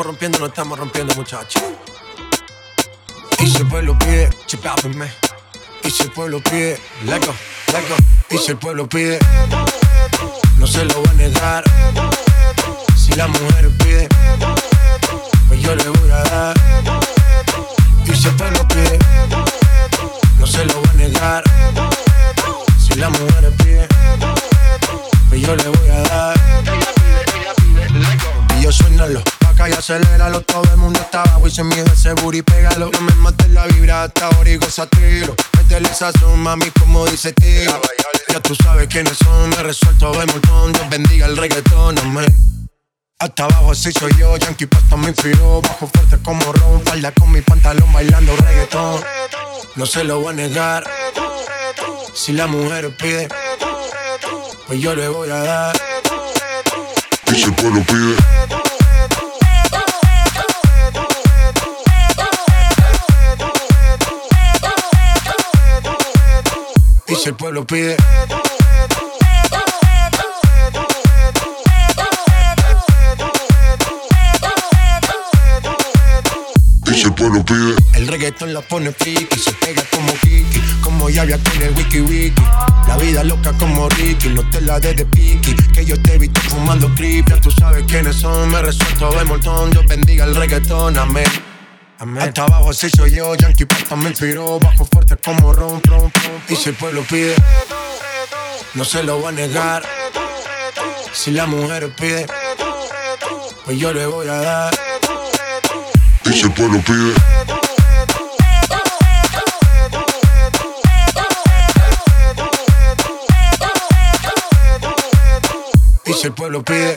Estamos rompiendo, no estamos rompiendo, muchachos. Y si el pueblo pide, chipápenme. Y si el pueblo pide, lego, lego. Y si el pueblo pide, no se lo voy a negar. Si la mujer pide, pues yo le voy a dar. Y si el pueblo pide, no se lo voy a negar. Si la mujer pide, pues yo le voy a dar. Aceléralo. Todo el mundo está abajo y se mide ese booty, pégalo. No me mates la vibra hasta ahora y gozatelo. Métele esa son, mami, como dice tío. Ya tú sabes quiénes son, me resuelto de montón. Dios bendiga el reggaetón, amén. Hasta abajo así soy yo, Yankee Pasta me inspiró Bajo fuerte como Ron, falda con mi pantalón bailando reggaetón No se lo voy a negar Si la mujer pide Pues yo le voy a dar Y si el pueblo pide, Y si el pueblo pide el pueblo pide, El reggaetón la pone friki, se pega como Kiki, como Yavia con el wiki wiki. La vida loca como Ricky, no te la des de piqui, que yo te visto fumando creep. Ya tú sabes quiénes son, me resuelto de montón, Dios bendiga el reggaetón, amén. Amén. Hasta abajo así soy yo, Yankee Pasta me inspiró, bajo fuerte como ron, ron, ron. Y si el pueblo pide, no se lo voy a negar. Si la mujer pide, pues yo le voy a dar. y si el pueblo pide, Y si el pueblo pide,